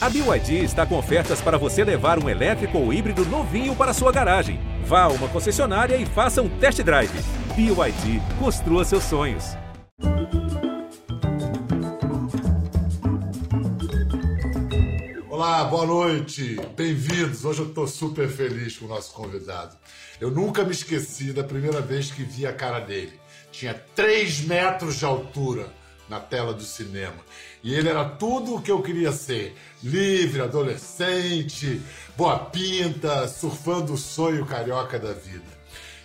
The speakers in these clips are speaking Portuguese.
A BYD está com ofertas para você levar um elétrico ou híbrido novinho para sua garagem. Vá a uma concessionária e faça um test drive. BYD, construa seus sonhos. Olá, boa noite, bem-vindos. Hoje eu estou super feliz com o nosso convidado. Eu nunca me esqueci da primeira vez que vi a cara dele. Tinha 3 metros de altura na tela do cinema. E ele era tudo o que eu queria ser: livre, adolescente, boa pinta, surfando o sonho carioca da vida.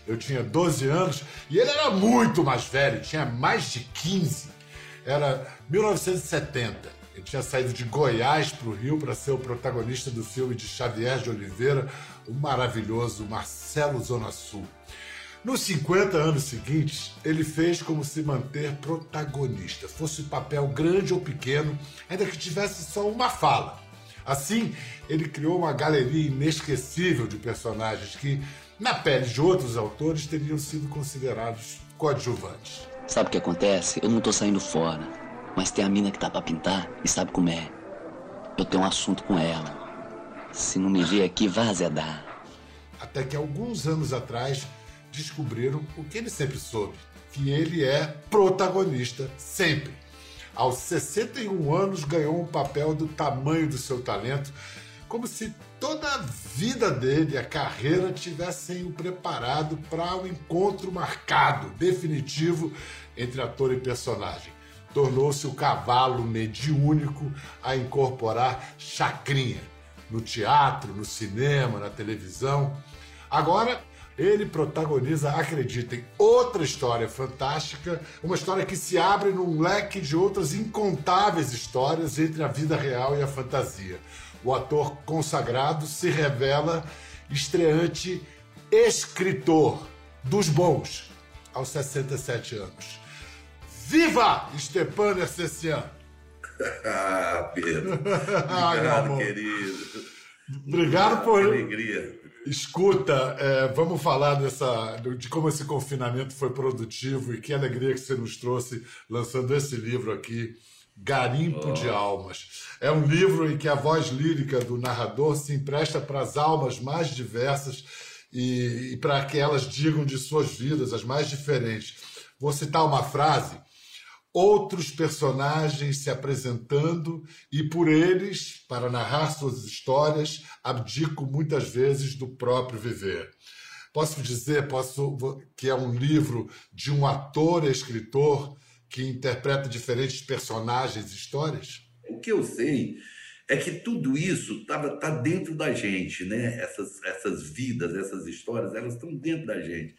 Eu tinha 12 anos e ele era muito mais velho, tinha mais de 15. Era 1970. Ele tinha saído de Goiás para o Rio para ser o protagonista do filme de Xavier de Oliveira, o maravilhoso Marcelo Zona Sul. Nos 50 anos seguintes, ele fez como se manter protagonista, fosse papel grande ou pequeno, ainda que tivesse só uma fala. Assim, ele criou uma galeria inesquecível de personagens que, na pele de outros autores, teriam sido considerados coadjuvantes. Sabe o que acontece? Eu não tô saindo fora, mas tem a mina que tá pra pintar e sabe como é. Eu tenho um assunto com ela. Se não me ver aqui, vá azedar. Até que alguns anos atrás descobriram o que ele sempre soube: que ele é protagonista sempre. Aos 61 anos, ganhou um papel do tamanho do seu talento, como se toda a vida dele, a carreira, tivessem o preparado para um encontro marcado, definitivo, entre ator e personagem. Tornou-se o cavalo mediúnico a incorporar chacrinha no teatro, no cinema, na televisão. Agora, ele protagoniza, acreditem, outra história fantástica, uma história que se abre num leque de outras incontáveis histórias entre a vida real e a fantasia. O ator consagrado se revela estreante escritor dos bons aos 67 anos. Viva Stepan Essessian! ah, Pedro. Obrigado, querido. Obrigado por. Que alegria. Escuta, é, vamos falar dessa, de como esse confinamento foi produtivo e que alegria que você nos trouxe lançando esse livro aqui, Garimpo oh. de Almas. É um livro em que a voz lírica do narrador se empresta para as almas mais diversas e, e para que elas digam de suas vidas as mais diferentes. Vou citar uma frase outros personagens se apresentando e por eles, para narrar suas histórias, abdico muitas vezes do próprio viver. Posso dizer posso, que é um livro de um ator escritor que interpreta diferentes personagens e histórias? O que eu sei é que tudo isso está tá dentro da gente, né? Essas, essas vidas, essas histórias, elas estão dentro da gente.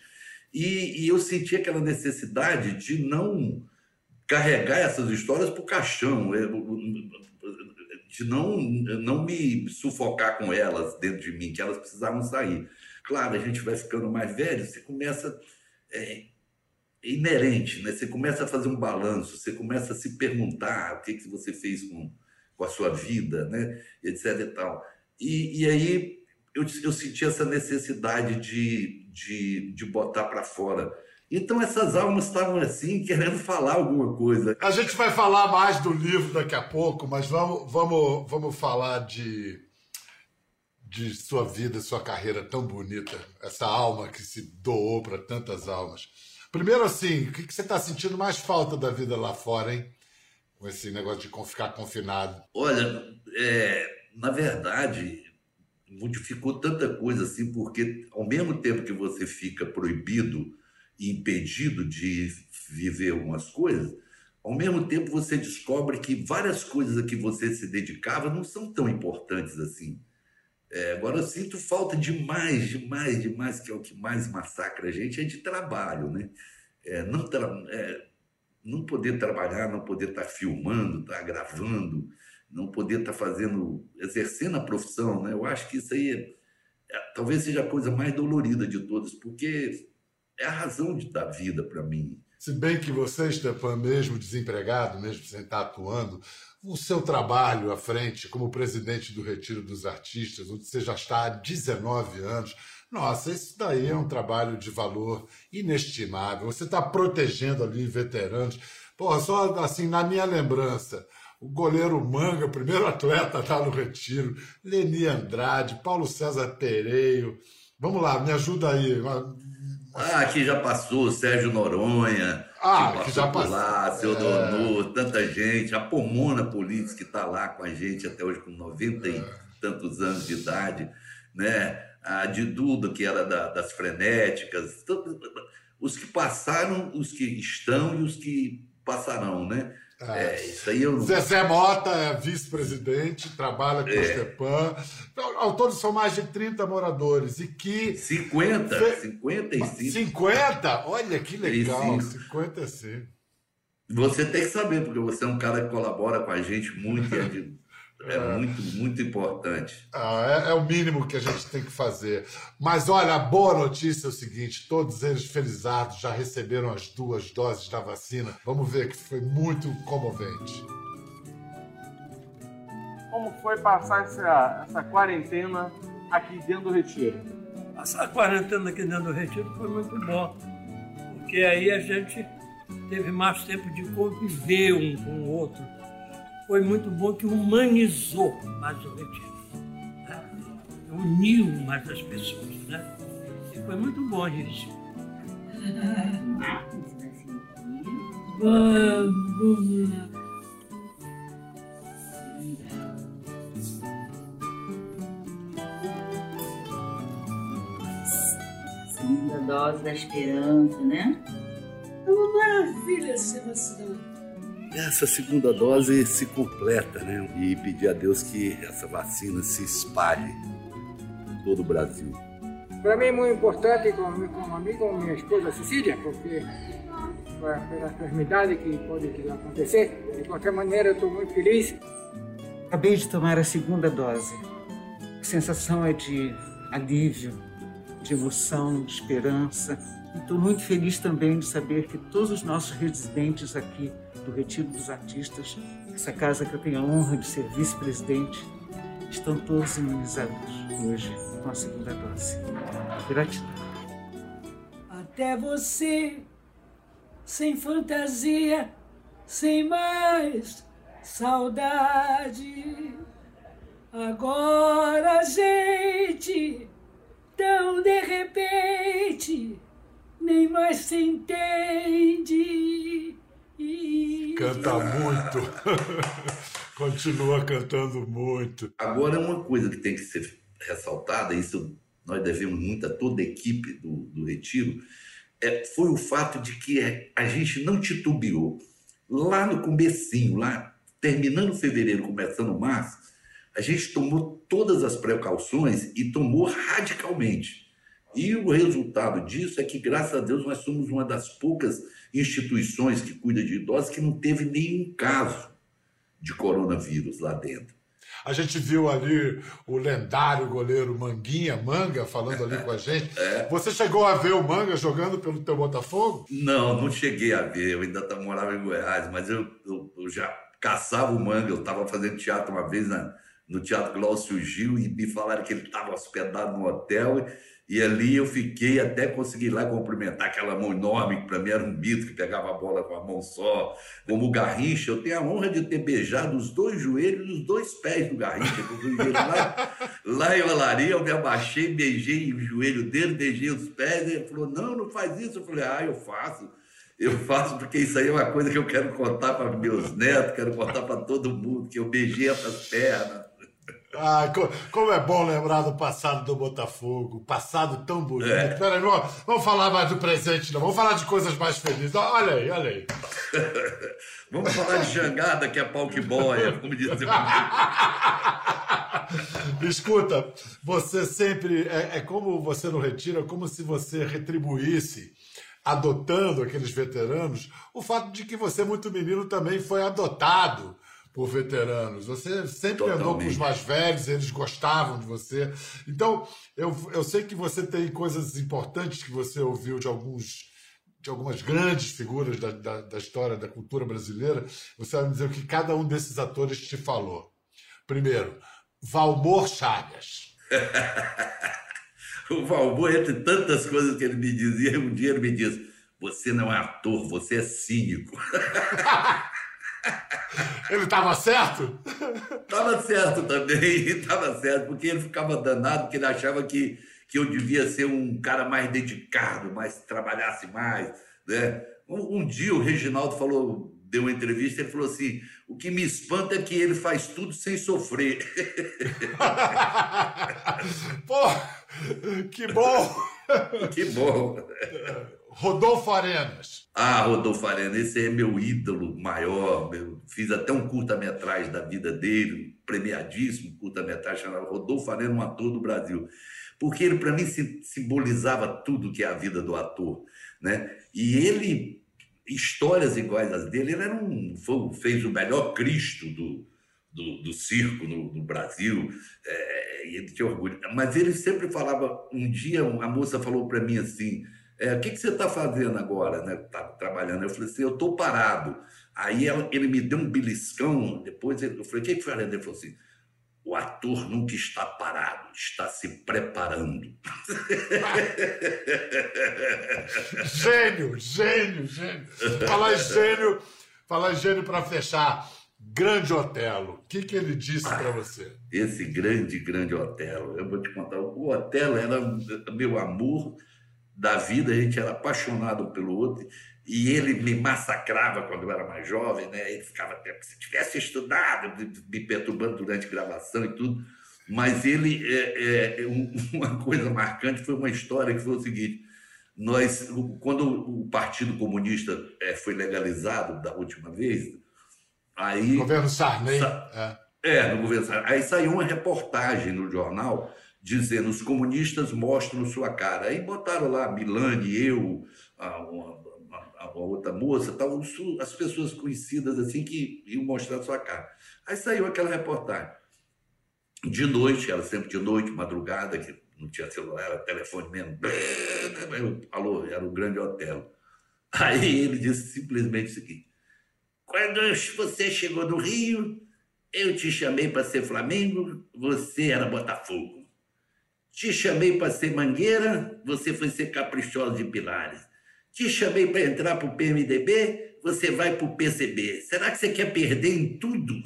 E, e eu senti aquela necessidade de não carregar essas histórias para o caixão, é, de não, não me sufocar com elas dentro de mim, que elas precisavam sair. Claro, a gente vai ficando mais velho, você começa. É, é inerente, né? Você começa a fazer um balanço, você começa a se perguntar o que, que você fez com, com a sua vida, né? etc. e tal. E, e aí eu, eu senti essa necessidade de, de, de botar para fora então essas almas estavam assim, querendo falar alguma coisa. A gente vai falar mais do livro daqui a pouco, mas vamos, vamos, vamos falar de, de sua vida, sua carreira tão bonita, essa alma que se doou para tantas almas. Primeiro, assim, o que, você está sentindo mais falta da vida lá fora, hein? Com esse negócio de ficar confinado. Olha, é, na verdade, modificou tanta coisa assim, porque ao mesmo tempo que você fica proibido impedido de viver algumas coisas, ao mesmo tempo você descobre que várias coisas a que você se dedicava não são tão importantes assim. É, agora eu sinto falta demais, demais, demais, que é o que mais massacra a gente, é de trabalho, né? É, não, tra é, não poder trabalhar, não poder estar tá filmando, estar tá gravando, não poder estar tá fazendo, exercendo a profissão, né? Eu acho que isso aí é, é, talvez seja a coisa mais dolorida de todas, porque é a razão de, da vida para mim. Se bem que você, Stepan, mesmo desempregado, mesmo sem estar atuando, o seu trabalho à frente como presidente do Retiro dos Artistas, onde você já está há 19 anos, nossa, isso daí é um trabalho de valor inestimável. Você está protegendo ali veteranos. Porra, só assim, na minha lembrança, o goleiro Manga, primeiro atleta tá no retiro, Leni Andrade, Paulo César Pereiro. Vamos lá, me ajuda aí. Ah, aqui já passou Sérgio Noronha, ah, que, que já passou lá, seu é... Donor, tanta gente, a Pomona Polícia que está lá com a gente até hoje com 90 e tantos anos de idade, né? A de Duda, que era da, das frenéticas, os que passaram, os que estão e os que passarão, né? Ah, é, isso aí eu... Zezé Mota é vice-presidente, trabalha com é. o Stepan. Então, ao todo são mais de 30 moradores. E que. 50, Fe... 55. 50? Olha que legal, 55. Você tem que saber, porque você é um cara que colabora com a gente muito e é de é, é, muito, muito importante. Ah, é, é, o mínimo que a gente tem que fazer. Mas olha, a boa notícia é o seguinte: todos eles felizados já receberam as duas doses da vacina. Vamos ver que foi muito comovente. Como foi passar essa, essa quarentena aqui dentro do retiro? Passar a quarentena aqui dentro do retiro foi muito bom, porque aí a gente teve mais tempo de conviver um com o outro foi muito bom que humanizou mais o retiro. Né? Uniu mais as pessoas. Né? E foi muito bom isso. Segunda dose da esperança, né? É uma maravilha ser vacinado essa segunda dose se completa, né? E pedir a Deus que essa vacina se espalhe por todo o Brasil. Para mim é muito importante, como, como amigo, minha esposa Cecília, porque pela enfermidade que pode acontecer, de qualquer maneira eu estou muito feliz. Acabei de tomar a segunda dose. A sensação é de alívio, de emoção, de esperança. Estou muito feliz também de saber que todos os nossos residentes aqui do Retiro dos Artistas, essa casa que eu tenho a honra de ser vice-presidente, estão todos imunizados hoje com a segunda dose. Gratidão. Até você, sem fantasia, sem mais saudade. Agora gente, tão de repente, nem mais se entende. Canta muito. Continua cantando muito. Agora, uma coisa que tem que ser ressaltada, isso nós devemos muito a toda a equipe do, do Retiro, é, foi o fato de que a gente não titubeou. Lá no comecinho, lá terminando fevereiro, começando março, a gente tomou todas as precauções e tomou radicalmente. E o resultado disso é que, graças a Deus, nós somos uma das poucas instituições que cuidam de idosos que não teve nenhum caso de coronavírus lá dentro. A gente viu ali o lendário goleiro Manguinha, Manga, falando ali com a gente. É. Você chegou a ver o Manga jogando pelo teu Botafogo? Não, não cheguei a ver. Eu ainda morava em Goiás, mas eu, eu, eu já caçava o Manga. Eu estava fazendo teatro uma vez na, no Teatro Glaucio Gil e me falaram que ele estava hospedado no hotel e ali eu fiquei até conseguir lá cumprimentar aquela mão enorme, que para mim era um mito, que pegava a bola com a mão só. Como o Garrincha, eu tenho a honra de ter beijado os dois joelhos e os dois pés do Garrincha. lá, lá em Olaria, eu me abaixei, beijei o joelho dele, beijei os pés. Ele falou: Não, não faz isso. Eu falei: Ah, eu faço. Eu faço porque isso aí é uma coisa que eu quero contar para meus netos, quero contar para todo mundo, que eu beijei essas pernas. Ah, como é bom lembrar do passado do Botafogo, passado tão bonito. É. Peraí, não, vamos falar mais do presente, não. Vamos falar de coisas mais felizes. Olha aí, olha aí. vamos falar de jangada, que é pau que boia, como disse Escuta, você sempre. É, é como você não retira, é como se você retribuísse adotando aqueles veteranos, o fato de que você, muito menino, também foi adotado por veteranos. Você sempre Totalmente. andou com os mais velhos, eles gostavam de você. Então, eu, eu sei que você tem coisas importantes que você ouviu de alguns de algumas grandes figuras da, da, da história da cultura brasileira. Você vai me dizer o que cada um desses atores te falou. Primeiro, Valmor Chagas. o Valmor, entre tantas coisas que ele me dizia, um dia ele me disse: Você não é ator, você é cínico. Ele estava certo? Estava certo também, estava certo, porque ele ficava danado, porque ele achava que, que eu devia ser um cara mais dedicado, mais trabalhasse mais. Né? Um, um dia o Reginaldo falou, deu uma entrevista, ele falou assim: o que me espanta é que ele faz tudo sem sofrer. Pô, que bom! Que bom! Rodolfo Arenas. Ah, Rodolfo Arenas, esse é meu ídolo maior. Meu, fiz até um curta-metragem da vida dele, premiadíssimo curta-metragem chamado Rodolfo Arenas, um ator do Brasil. Porque ele, para mim, simbolizava tudo que é a vida do ator. Né? E ele, histórias iguais às dele, ele era um, foi, fez o melhor Cristo do, do, do circo no, no Brasil, é, e ele tinha orgulho. Mas ele sempre falava, um dia a moça falou para mim assim, é, o que, que você está fazendo agora? Né? Tá trabalhando. Eu falei assim, eu estou parado. Aí ela, ele me deu um beliscão, depois eu falei, o que, que foi? Ele falou assim, o ator nunca está parado, está se preparando. gênio, gênio, gênio. Falar gênio, falar gênio para fechar. Grande Otelo, o que, que ele disse ah, para você? Esse grande, grande Otelo. Eu vou te contar. O Otelo era meu amor da vida, a gente era apaixonado pelo outro, e ele me massacrava quando eu era mais jovem, né? Ele ficava até, se tivesse estudado, me perturbando durante a gravação e tudo. Mas ele, é, é, uma coisa marcante foi uma história que foi o seguinte: nós, quando o Partido Comunista é, foi legalizado da última vez, aí. Governo Sarney. Sa é. é, no governo Sarney. Aí saiu uma reportagem no jornal dizendo os comunistas mostram sua cara. Aí botaram lá Milani, eu, a, uma, a, outra moça, tal, as pessoas conhecidas assim que iam mostrar sua cara. Aí saiu aquela reportagem. De noite, era sempre de noite, madrugada, que não tinha celular, era telefone mesmo. Alô, era o grande hotel. Aí ele disse simplesmente o seguinte: quando você chegou no Rio, eu te chamei para ser Flamengo, você era Botafogo. Te chamei para ser mangueira, você foi ser caprichosa de pilares. Te chamei para entrar para o PMDB, você vai para o PCB. Será que você quer perder em tudo?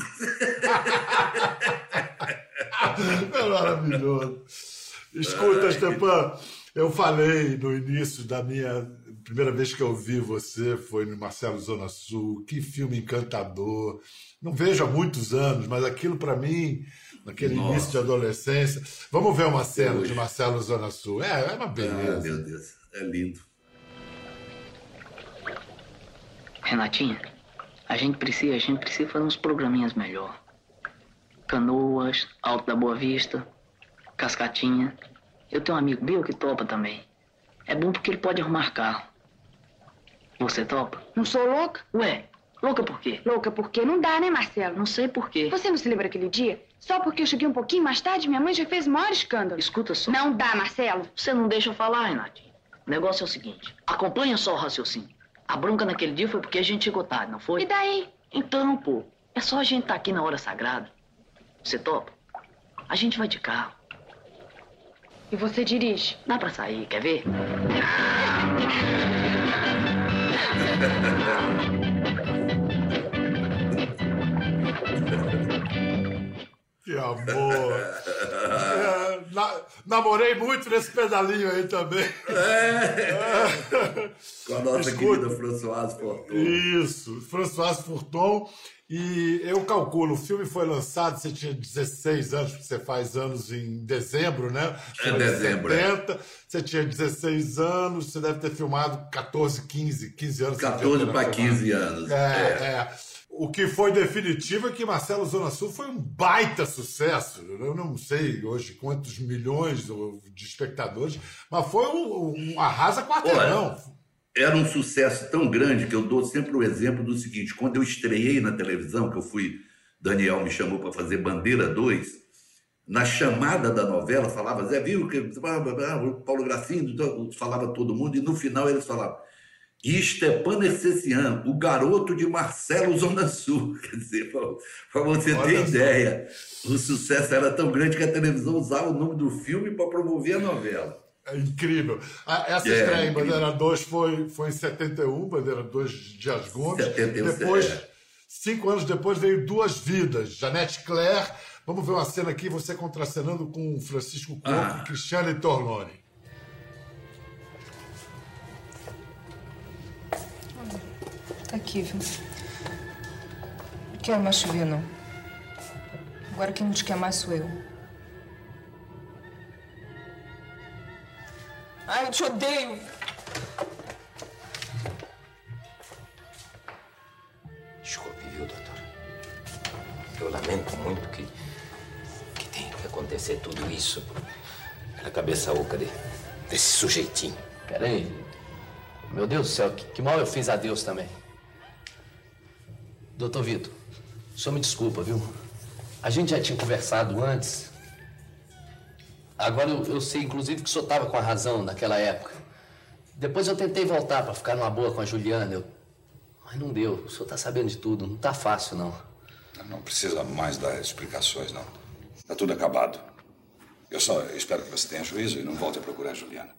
é maravilhoso. Escuta, Stepan, eu falei no início da minha primeira vez que eu vi você foi no Marcelo Zona Sul. Que filme encantador. Não vejo há muitos anos, mas aquilo para mim naquele Nossa. início de adolescência. Vamos ver uma cena de Marcelo Zona Sul. É, é uma beleza. Ah, meu Deus, é lindo. Renatinha, a gente precisa, a gente precisa fazer uns programinhas melhor. Canoas, Alto da Boa Vista, Cascatinha. Eu tenho um amigo meu que topa também. É bom porque ele pode arrumar carro. Você topa? Não sou louca? Ué, louca por quê? Louca porque não dá, né, Marcelo? Não sei por quê. Você não se lembra aquele dia? Só porque eu cheguei um pouquinho mais tarde, minha mãe já fez o maior escândalo. Escuta só. Não dá, Marcelo. Você não deixa eu falar, Renatinho. O negócio é o seguinte: acompanha só o raciocínio. A bronca naquele dia foi porque a gente chegou tarde, não foi? E daí? Então, pô, é só a gente estar tá aqui na hora sagrada. Você topa? A gente vai de carro. E você dirige? Dá pra sair, quer ver? Que amor! É, na, namorei muito nesse pedalinho aí também. É. Com a nossa Escuta, querida Françoise Forton. Isso, Françoise Forton. E eu calculo, o filme foi lançado, você tinha 16 anos, porque você faz anos em dezembro, né? É dezembro. 70, é. Você tinha 16 anos, você deve ter filmado 14, 15, 15 anos. 14 para 15 anos. É, é. é. O que foi definitivo é que Marcelo Zona Sul foi um baita sucesso. Eu não sei hoje quantos milhões de espectadores, mas foi um, um arrasa quarteirão. Era um sucesso tão grande que eu dou sempre o exemplo do seguinte: quando eu estreiei na televisão, que eu fui, Daniel me chamou para fazer Bandeira 2, na chamada da novela falava Zé viu que Paulo Gracindo falava todo mundo e no final eles falavam e Stepan Essessian, o garoto de Marcelo Zona Sul. Quer dizer, para você Olha ter só. ideia, o sucesso era tão grande que a televisão usava o nome do filme para promover a novela. É incrível. Essa é, estreia em Bandeira 2 foi, foi em 71, Bandeira 2 de As Gomes. 71, depois, é. Cinco anos depois veio Duas Vidas, Janete Claire. Vamos ver uma cena aqui, você contracenando com Francisco Coco Ah. e Cristiane Torlone. Aqui, viu? Não quero mais chover, não. Agora quem não te quer mais sou eu. Ai, eu te odeio! Desculpe, viu, doutor? Eu lamento muito que, que tenha que acontecer tudo isso pela cabeça oca de- desse sujeitinho. Peraí. Meu Deus do céu, que, que mal eu fiz a Deus também. Doutor Vitor, o senhor me desculpa, viu? A gente já tinha conversado antes. Agora eu, eu sei, inclusive, que o senhor estava com a razão naquela época. Depois eu tentei voltar para ficar numa boa com a Juliana. Eu... Mas não deu. O senhor tá sabendo de tudo. Não tá fácil, não. Não precisa mais dar explicações, não. Tá tudo acabado. Eu só espero que você tenha juízo e não volte a procurar a Juliana.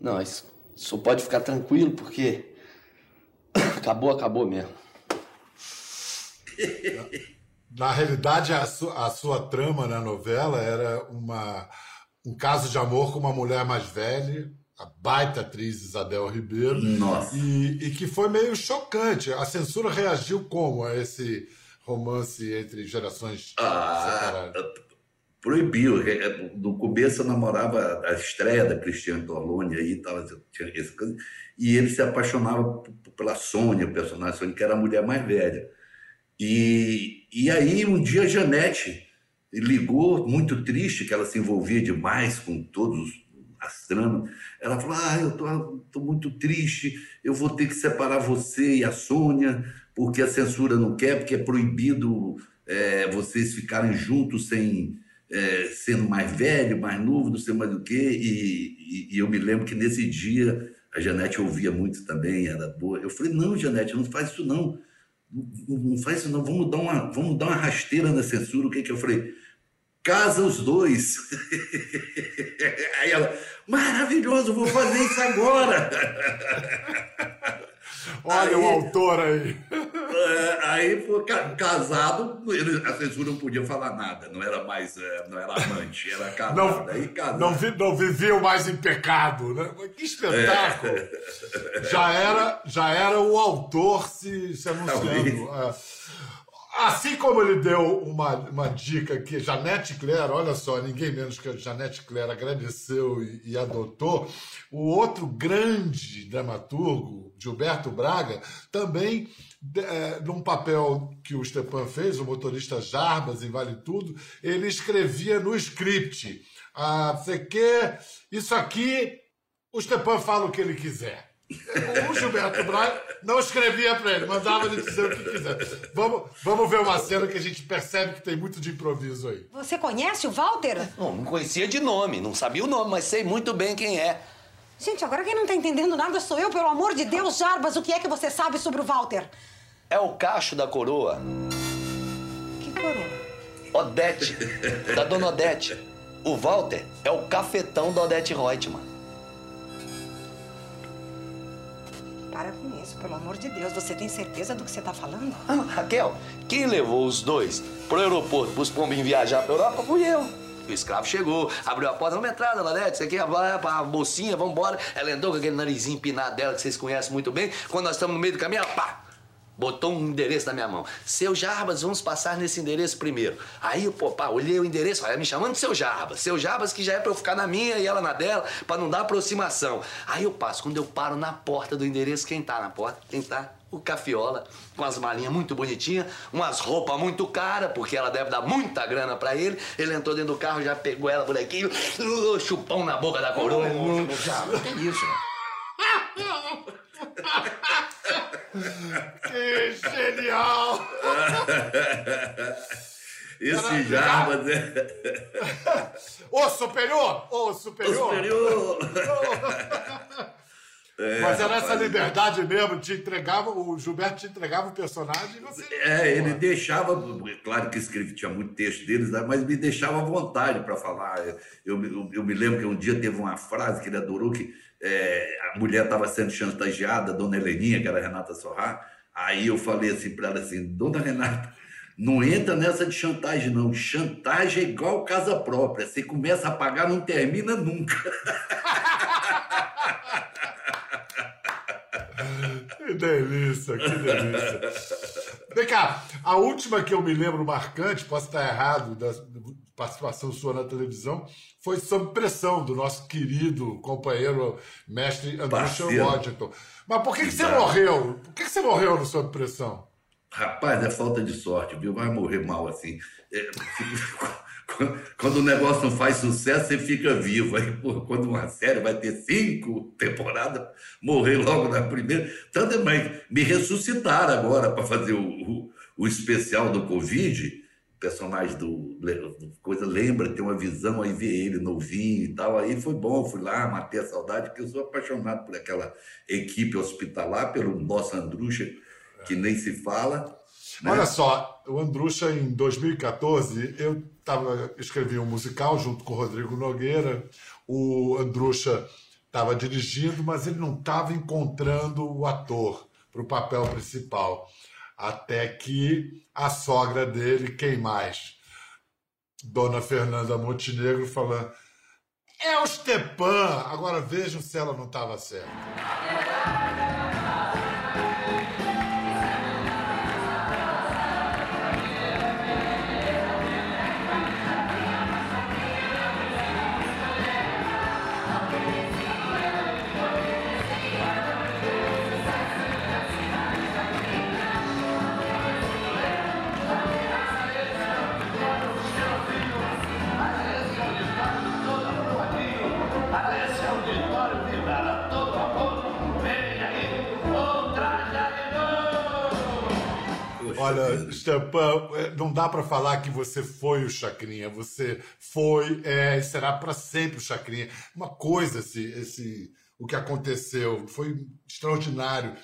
Não, isso, o senhor pode ficar tranquilo, porque. Acabou, acabou mesmo. Na realidade, a, su- a sua trama na novela era uma, um caso de amor com uma mulher mais velha, a baita atriz Isabel Ribeiro. Nossa. E, e que foi meio chocante. A censura reagiu como a esse romance entre gerações Ah, separadas? proibiu. É, No começo eu namorava a estreia da Cristiane Torlone aí, tava, tinha coisa, e ele se apaixonava pela Sônia, o personagem Sônia, que era a mulher mais velha. E, e aí um dia a Janete ligou, muito triste, que ela se envolvia demais com todos as tramas. Ela falou: Ah, eu tô, tô muito triste, eu vou ter que separar você e a Sônia, porque a censura não quer, porque é proibido é, vocês ficarem juntos sem é, sendo mais velho, mais novo, não sei mais do que. E, e- e eu me lembro que nesse dia a Janete ouvia muito também, era boa. Eu falei: Não, Janete, não faz isso não. Não, faz isso não, vamos dar, uma, vamos dar uma rasteira na censura. O que que eu falei? Casa os dois. Aí ela, maravilhoso, vou fazer isso agora. Olha o autor aí. É, aí, foi ca- casado, ele- a censura não podia falar nada, não era mais, é, não era amante, era casado. Não, aí casado. não, vi, não viviam mais em pecado, né? Que espetáculo! É. Já, era, já era o autor se, se anunciando. Talvez. É. Assim como ele deu uma, uma dica aqui, Janete Claire, olha só, ninguém menos que a Janete Claire agradeceu e, e adotou. O outro grande dramaturgo, Gilberto Braga, também, eh, num papel que o Stepan fez, o motorista Jarbas em Vale Tudo, ele escrevia no script. Ah, você quer isso aqui, o Stepan fala o que ele quiser. O Gilberto Braga não escrevia para ele, mandava ele dizer o que quiser. Vamos, vamos ver uma cena que a gente percebe que tem muito de improviso aí. Você conhece o Walter? Não, não conhecia de nome, não sabia o nome, mas sei muito bem quem é. Gente, agora quem não tá entendendo nada sou eu, pelo amor de Deus, Jarbas, o que é que você sabe sobre o Walter? É o cacho da coroa. Que coroa? Odete, da dona Odete. O Walter é o cafetão da Odete Reutemann. Para com isso, pelo amor de Deus. Você tem certeza do que você tá falando? Ah, Raquel, quem levou os dois pro aeroporto pros pombinhos viajar pra Europa fui eu. O escravo chegou, abriu a porta, vamos entrar, dona Odete, isso aqui é a, a mocinha, vamos embora. Ela entrou com aquele narizinho empinado dela, que vocês conhecem muito bem. Quando nós estamos no meio do caminho, ela pá, botou um endereço na minha mão. Seu Jarbas, vamos passar nesse endereço primeiro. Aí, eu, pô, pá, olhei o endereço, ela me chamando de seu Jarbas. Seu Jarbas que já é pra eu ficar na minha e ela na dela, pra não dar aproximação. Aí eu passo, quando eu paro na porta do endereço, quem tá na porta? Quem tá? O Cafiola, com as malinhas muito bonitinhas, umas roupas muito caras, porque ela deve dar muita grana pra ele. Ele entrou dentro do carro, já pegou ela, bonequinho, chupão na boca da coroa. Ô, Jarbas, que isso, Que genial! Esse Jarbas é. Ô, superior! Ô, superior! Ô, superior! É, Mas era essa liberdade mesmo, te entregava, o Gilberto te entregava o personagem e você. É, ele deixava, claro que escreve, tinha muito texto deles, né, mas me deixava à vontade para falar. Eu, eu, eu me lembro que um dia teve uma frase que ele adorou, que é, a mulher estava sendo chantageada, a dona Heleninha, que era a Renata Sorrá, Aí eu falei assim para ela assim, dona Renata, não entra nessa de chantagem, não. Chantagem é igual casa própria. Você começa a pagar, não termina nunca. delícia, que delícia. Vem cá, a última que eu me lembro marcante, posso estar errado, da participação sua na televisão, foi Sob Pressão, do nosso querido companheiro mestre André Washington. Mas por que, que você morreu? Por que, que você morreu no Sob Pressão? Rapaz, é falta de sorte, viu? Vai morrer mal assim. É, quando o negócio não faz sucesso, você fica vivo. Aí, pô, quando uma série vai ter cinco temporadas, morrer logo na primeira. Tanto mais, me ressuscitaram agora para fazer o, o, o, especial do Covid. O personagem do, do Coisa lembra, tem uma visão, aí vê ele novinho e tal. Aí foi bom, fui lá, matei a saudade, porque eu sou apaixonado por aquela equipe hospitalar, pelo nosso Andrucha, que nem se fala. Né? Olha só, o Andrucha, em 2014, eu tava, escrevi um musical junto com o Rodrigo Nogueira. O Andrucha estava dirigindo, mas ele não estava encontrando o ator para o papel principal. Até que a sogra dele, quem mais? Dona Fernanda Montenegro, falando: é o Stepan. Agora vejam se ela não estava certa. Olha, Stepan, é, não dá para falar que você foi o Chacrinha. Você foi é, e será para sempre o Chacrinha. Uma coisa, esse, esse, o que aconteceu, foi extraordinário. O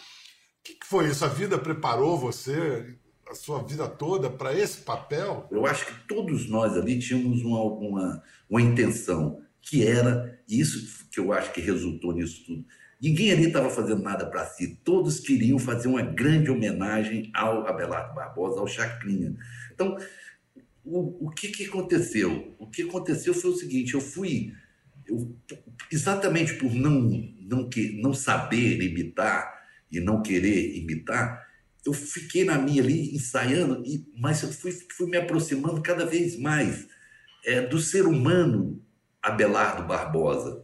que, que foi isso? A vida preparou você, a sua vida toda, para esse papel? Eu acho que todos nós ali tínhamos uma, uma, uma intenção, que era isso que eu acho que resultou nisso tudo Ninguém ali estava fazendo nada para si, todos queriam fazer uma grande homenagem ao Abelardo Barbosa, ao Chacrinha. Então, o, o que, que aconteceu? O que aconteceu foi o seguinte: eu fui, eu, exatamente por não, não, que, não saber imitar e não querer imitar, eu fiquei na minha ali ensaiando, e, mas eu fui, fui me aproximando cada vez mais é, do ser humano Abelardo Barbosa.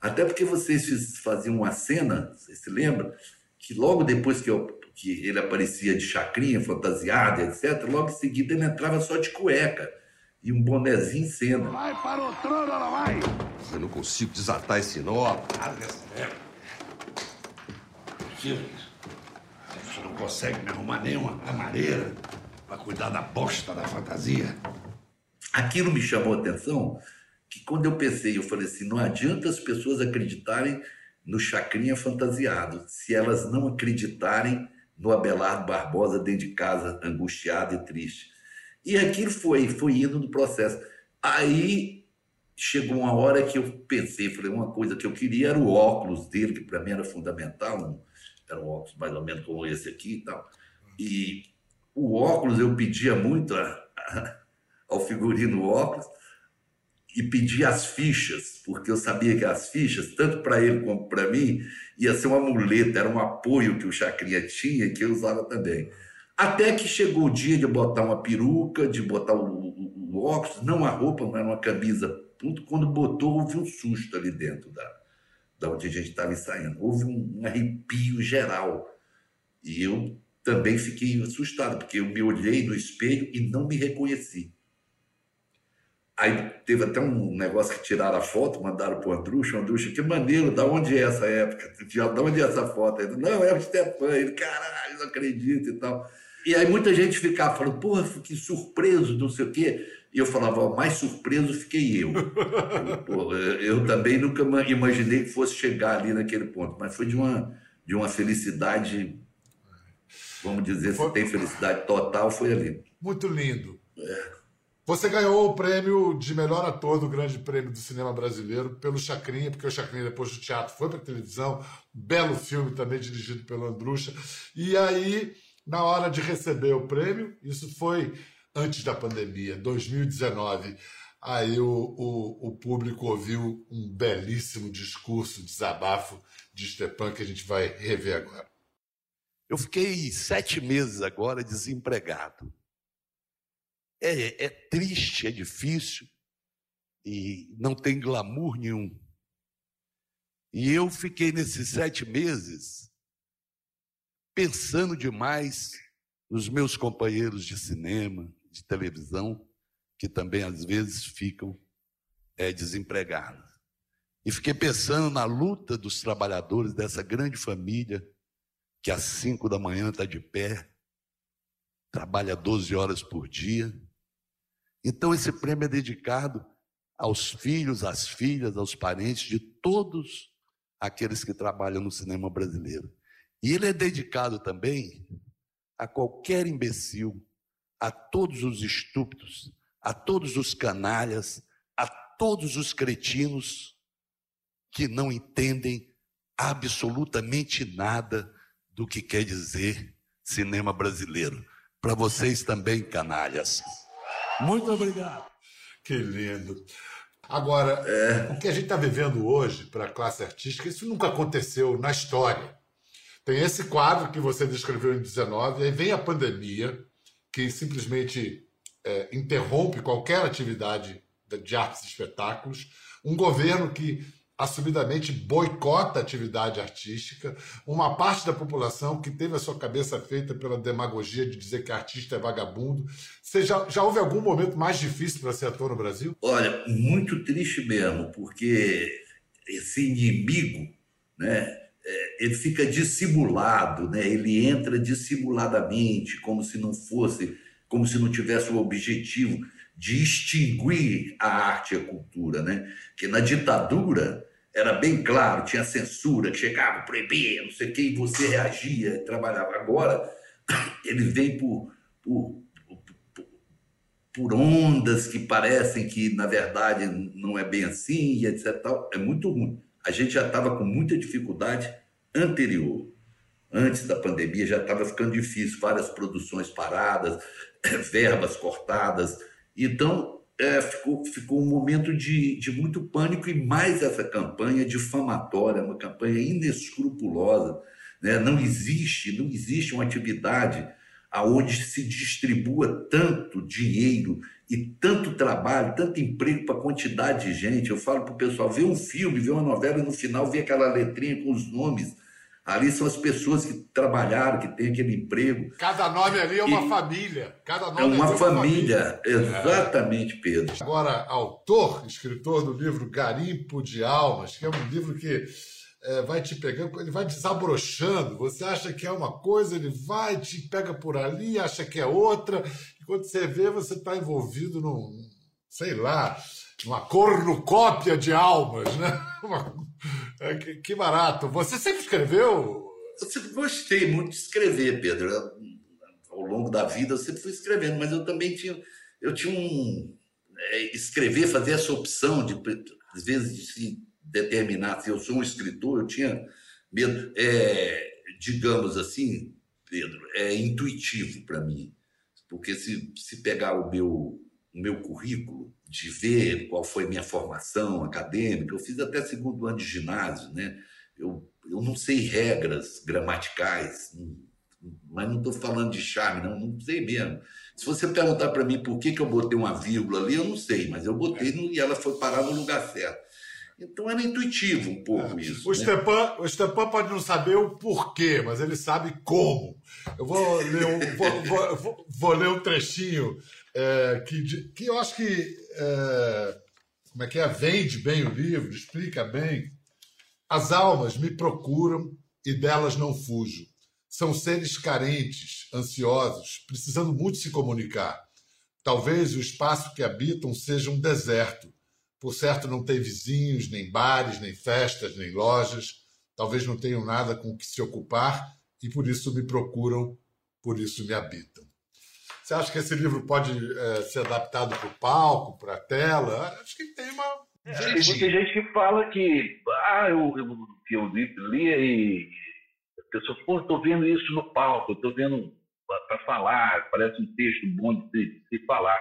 Até porque vocês faziam uma cena, vocês se lembram, que logo depois que, eu, que ele aparecia de chacrinha, fantasiado, etc., logo em seguida ele entrava só de cueca e um bonezinho em cena. Vai para o trono, ela vai! Eu não consigo desatar esse nó. Você não consegue me arrumar nenhuma camareira para cuidar da bosta da fantasia? Aquilo me chamou a atenção que quando eu pensei, eu falei assim, não adianta as pessoas acreditarem no Chacrinha fantasiado, se elas não acreditarem no Abelardo Barbosa dentro de casa, angustiado e triste. E aquilo foi, foi indo no processo. Aí chegou uma hora que eu pensei, falei, uma coisa que eu queria era o óculos dele, que para mim era fundamental, um, era um óculos mais ou menos como esse aqui e tal. E o óculos eu pedia muito a, a, ao figurino óculos, e pedi as fichas, porque eu sabia que as fichas, tanto para ele como para mim, ia ser uma muleta, era um apoio que o Chacrinha tinha que eu usava também. Até que chegou o dia de botar uma peruca, de botar o, o, o óculos, não a roupa, era uma camisa. Quando botou, houve um susto ali dentro da, da onde a gente estava ensaiando. Houve um, um arrepio geral. E eu também fiquei assustado, porque eu me olhei no espelho e não me reconheci. Aí teve até um negócio que tiraram a foto, mandaram para o Andrucha. Andrucha, que maneiro, da onde é essa época? De onde é essa foto? Ele, não, é o Stefan. Ele, caralho, não acredito e tal. E aí muita gente ficava falando, porra, fiquei surpreso, não sei o quê. E eu falava, mais surpreso fiquei eu. eu, eu também nunca imaginei que fosse chegar ali naquele ponto, mas foi de uma, de uma felicidade, vamos dizer, se tem felicidade total, foi ali. Muito lindo. É. Você ganhou o prêmio de melhor ator do Grande Prêmio do Cinema Brasileiro pelo Chacrinha, porque o Chacrinha depois do teatro foi para televisão, belo filme também dirigido pelo Andrucha. E aí na hora de receber o prêmio. Isso foi antes da pandemia, 2019. Aí o, o, o público ouviu um belíssimo discurso, desabafo de Stepan que a gente vai rever agora. Eu fiquei sete meses agora desempregado. É, é triste, é difícil e não tem glamour nenhum. E eu fiquei nesses sete meses pensando demais nos meus companheiros de cinema, de televisão, que também às vezes ficam é, desempregados. E fiquei pensando na luta dos trabalhadores dessa grande família que às cinco da manhã está de pé, trabalha 12 horas por dia. Então, esse prêmio é dedicado aos filhos, às filhas, aos parentes de todos aqueles que trabalham no cinema brasileiro. E ele é dedicado também a qualquer imbecil, a todos os estúpidos, a todos os canalhas, a todos os cretinos que não entendem absolutamente nada do que quer dizer cinema brasileiro. Para vocês também, canalhas. Muito obrigado. Que lindo. Agora, é. o que a gente está vivendo hoje para a classe artística, isso nunca aconteceu na história. Tem esse quadro que você descreveu em 19, aí vem a pandemia, que simplesmente é, interrompe qualquer atividade de artes e espetáculos, um governo que assumidamente boicota a atividade artística, uma parte da população que teve a sua cabeça feita pela demagogia de dizer que artista é vagabundo. Você já, já houve algum momento mais difícil para ser ator no Brasil? Olha, muito triste mesmo, porque esse inimigo, né, é, ele fica dissimulado, né, ele entra dissimuladamente, como se não fosse, como se não tivesse o objetivo de extinguir a arte e a cultura, né? Que na ditadura era bem claro, tinha censura, que chegava, proibia, não sei o quê, e você reagia, trabalhava. Agora, ele vem por, por, por, por, ondas que parecem que, na verdade, não é bem assim, e etc. É muito ruim. A gente já estava com muita dificuldade anterior. Antes da pandemia já estava ficando difícil, várias produções paradas, verbas cortadas. Então, é, ficou, ficou um momento de, de muito pânico e mais essa campanha difamatória, uma campanha inescrupulosa. Né? Não existe, não existe uma atividade aonde se distribua tanto dinheiro e tanto trabalho, tanto emprego para quantidade de gente. Eu falo para o pessoal, ver um filme, ver uma novela e no final ver aquela letrinha com os nomes Ali são as pessoas que trabalharam, que têm aquele emprego. Cada nome ali é uma e família. Cada nome é uma, é uma família. família. Exatamente, Pedro. Agora, autor, escritor do livro Garimpo de Almas, que é um livro que é, vai te pegando, ele vai desabrochando. Você acha que é uma coisa, ele vai, te pega por ali, acha que é outra. E quando você vê, você está envolvido num, sei lá, uma cornucópia de almas, né? É, que barato. Você sempre escreveu? Eu sempre gostei muito de escrever, Pedro. Ao longo da vida eu sempre fui escrevendo, mas eu também tinha, eu tinha um é, escrever, fazer essa opção de às vezes de se determinar se eu sou um escritor, eu tinha medo, é, digamos assim, Pedro, é intuitivo para mim, porque se, se pegar o meu o meu currículo de ver qual foi minha formação acadêmica. Eu fiz até segundo ano de ginásio, né? Eu, eu não sei regras gramaticais, mas não estou falando de charme, não, não sei mesmo. Se você perguntar para mim por que, que eu botei uma vírgula ali, eu não sei, mas eu botei no, e ela foi parar no lugar certo. Então era intuitivo um pouco é. isso. O, né? Stepan, o Stepan pode não saber o porquê, mas ele sabe como. Eu vou ler um, vou, vou, vou, vou ler um trechinho é, que, que eu acho que é, como é que é? Vende bem o livro, explica bem. As almas me procuram e delas não fujo. São seres carentes, ansiosos, precisando muito se comunicar. Talvez o espaço que habitam seja um deserto. Por certo, não tem vizinhos, nem bares, nem festas, nem lojas. Talvez não tenham nada com o que se ocupar e por isso me procuram, por isso me habitam. Você acha que esse livro pode é, ser adaptado para o palco, para a tela? Acho que tem uma. É, tem gente que fala que, ah, eu, eu, que eu li, li e a pessoa, pô, estou vendo isso no palco, estou vendo para falar, parece um texto bom de se, de se falar.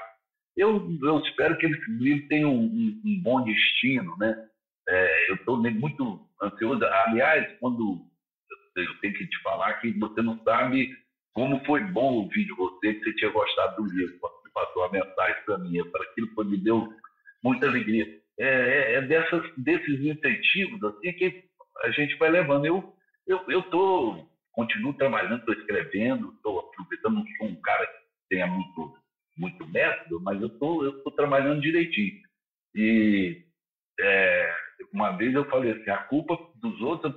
Eu, eu espero que esse livro tenha um, um, um bom destino, né? É, eu estou muito ansioso. Aliás, quando eu tenho que te falar que você não sabe como foi bom ouvir de você que você tinha gostado do livro, quando você passou a mensagem para mim. Para aquilo que me deu muita alegria. É, é, é dessas, desses incentivos assim que a gente vai levando. Eu eu eu tô continuo trabalhando, estou escrevendo, estou aproveitando. Não sou um cara que tenha muito muito método, mas eu tô eu tô trabalhando direitinho. E é, uma vez eu falei assim, a culpa dos outros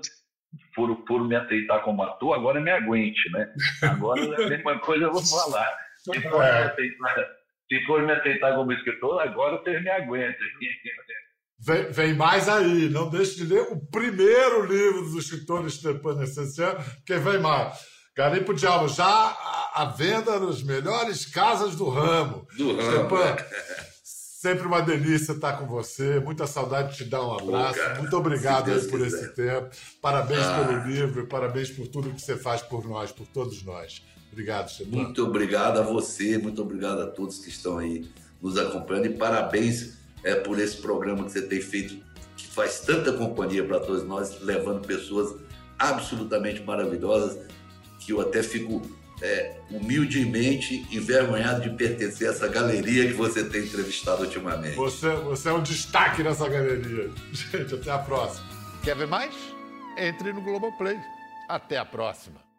foram, foram me aceitar como ator, agora me aguente, né? Agora é a mesma coisa eu vou falar. Se for, é. me, aceitar, se for me aceitar como escritor, agora vocês me aguentem. Vem, vem, mais aí, não deixe de ler o primeiro livro dos escritores Stepan Essencial, que vem mais. Garimpo Diabo, já à venda nas melhores casas do ramo. Do ramo. Stepan, Sempre uma delícia estar com você. Muita saudade de te dar um abraço. Pô, Muito obrigado por quiser. esse tempo. Parabéns ah. pelo livro, parabéns por tudo que você faz por nós, por todos nós. Obrigado, Stepan. Muito obrigado a você, muito obrigado a todos que estão aí nos acompanhando e parabéns é, por esse programa que você tem feito, que faz tanta companhia para todos nós, levando pessoas absolutamente maravilhosas, que eu até fico é, humildemente envergonhado de pertencer a essa galeria que você tem entrevistado ultimamente. Você, você é um destaque nessa galeria. Gente, até a próxima. Quer ver mais? Entre no Globoplay. Até a próxima.